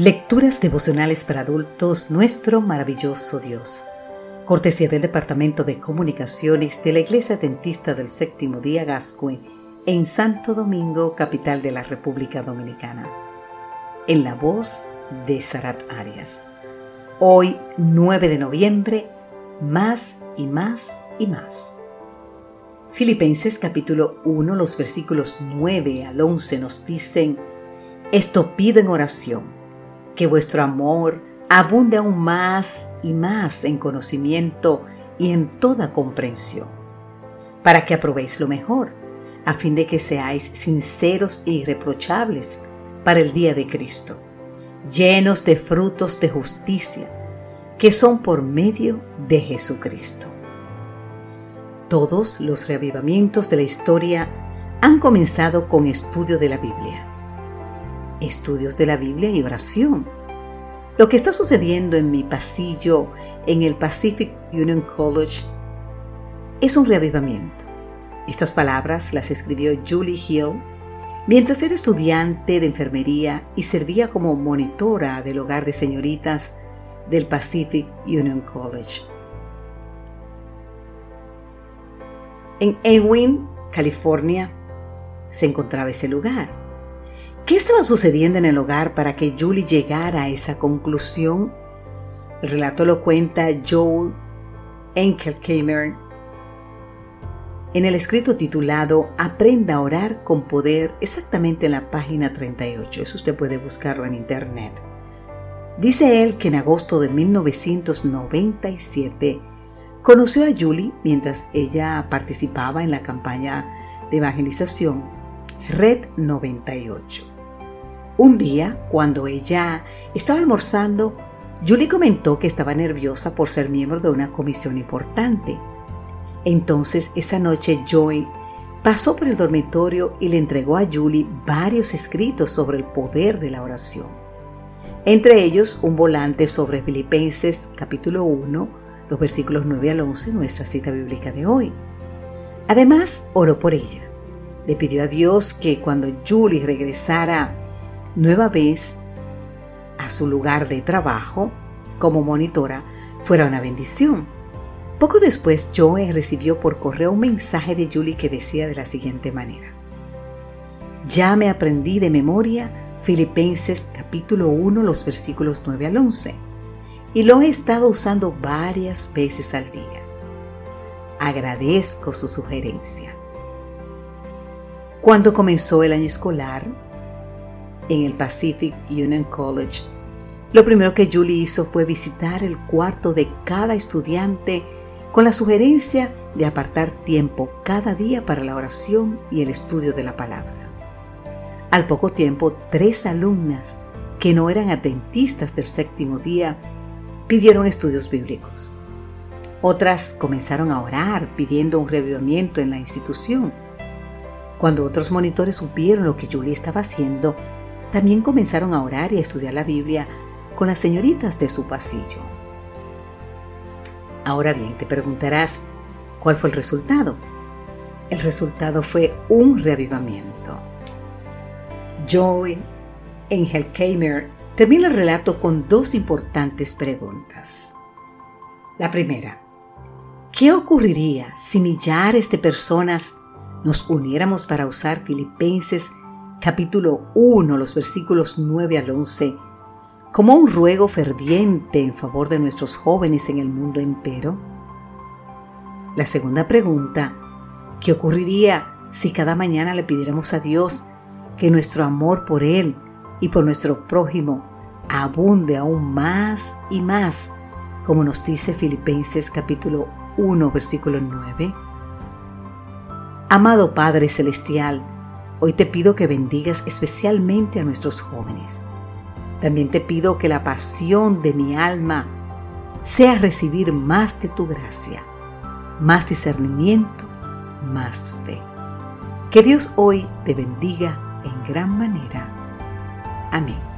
Lecturas devocionales para adultos, nuestro maravilloso Dios. Cortesía del Departamento de Comunicaciones de la Iglesia Dentista del Séptimo Día Gascue en Santo Domingo, capital de la República Dominicana. En la voz de Sarat Arias. Hoy, 9 de noviembre, más y más y más. Filipenses capítulo 1, los versículos 9 al 11 nos dicen, Esto pido en oración que vuestro amor abunde aún más y más en conocimiento y en toda comprensión, para que aprobéis lo mejor, a fin de que seáis sinceros e irreprochables para el día de Cristo, llenos de frutos de justicia, que son por medio de Jesucristo. Todos los reavivamientos de la historia han comenzado con estudio de la Biblia estudios de la Biblia y oración. Lo que está sucediendo en mi pasillo en el Pacific Union College es un reavivamiento. Estas palabras las escribió Julie Hill mientras era estudiante de enfermería y servía como monitora del hogar de señoritas del Pacific Union College. En Ewing, California, se encontraba ese lugar. ¿Qué estaba sucediendo en el hogar para que Julie llegara a esa conclusión? El relato lo cuenta Joel Enkelkamer en el escrito titulado Aprenda a orar con poder, exactamente en la página 38. Eso usted puede buscarlo en internet. Dice él que en agosto de 1997 conoció a Julie mientras ella participaba en la campaña de evangelización Red 98. Un día, cuando ella estaba almorzando, Julie comentó que estaba nerviosa por ser miembro de una comisión importante. Entonces, esa noche Joy pasó por el dormitorio y le entregó a Julie varios escritos sobre el poder de la oración. Entre ellos, un volante sobre Filipenses capítulo 1, los versículos 9 al 11, nuestra cita bíblica de hoy. Además, oró por ella. Le pidió a Dios que cuando Julie regresara nueva vez a su lugar de trabajo como monitora fuera una bendición. Poco después, Joe recibió por correo un mensaje de Julie que decía de la siguiente manera. Ya me aprendí de memoria Filipenses capítulo 1, los versículos 9 al 11, y lo he estado usando varias veces al día. Agradezco su sugerencia. Cuando comenzó el año escolar, en el Pacific Union College. Lo primero que Julie hizo fue visitar el cuarto de cada estudiante con la sugerencia de apartar tiempo cada día para la oración y el estudio de la palabra. Al poco tiempo, tres alumnas que no eran atentistas del séptimo día pidieron estudios bíblicos. Otras comenzaron a orar pidiendo un revivimiento en la institución. Cuando otros monitores supieron lo que Julie estaba haciendo, también comenzaron a orar y a estudiar la Biblia con las señoritas de su pasillo. Ahora bien, te preguntarás, ¿cuál fue el resultado? El resultado fue un reavivamiento. Joy Engelkeimer termina el relato con dos importantes preguntas. La primera, ¿qué ocurriría si millares de personas nos uniéramos para usar Filipenses capítulo 1, los versículos 9 al 11, como un ruego ferviente en favor de nuestros jóvenes en el mundo entero? La segunda pregunta, ¿qué ocurriría si cada mañana le pidiéramos a Dios que nuestro amor por Él y por nuestro prójimo abunde aún más y más, como nos dice Filipenses capítulo 1, versículo 9? Amado Padre Celestial, Hoy te pido que bendigas especialmente a nuestros jóvenes. También te pido que la pasión de mi alma sea recibir más de tu gracia, más discernimiento, más fe. Que Dios hoy te bendiga en gran manera. Amén.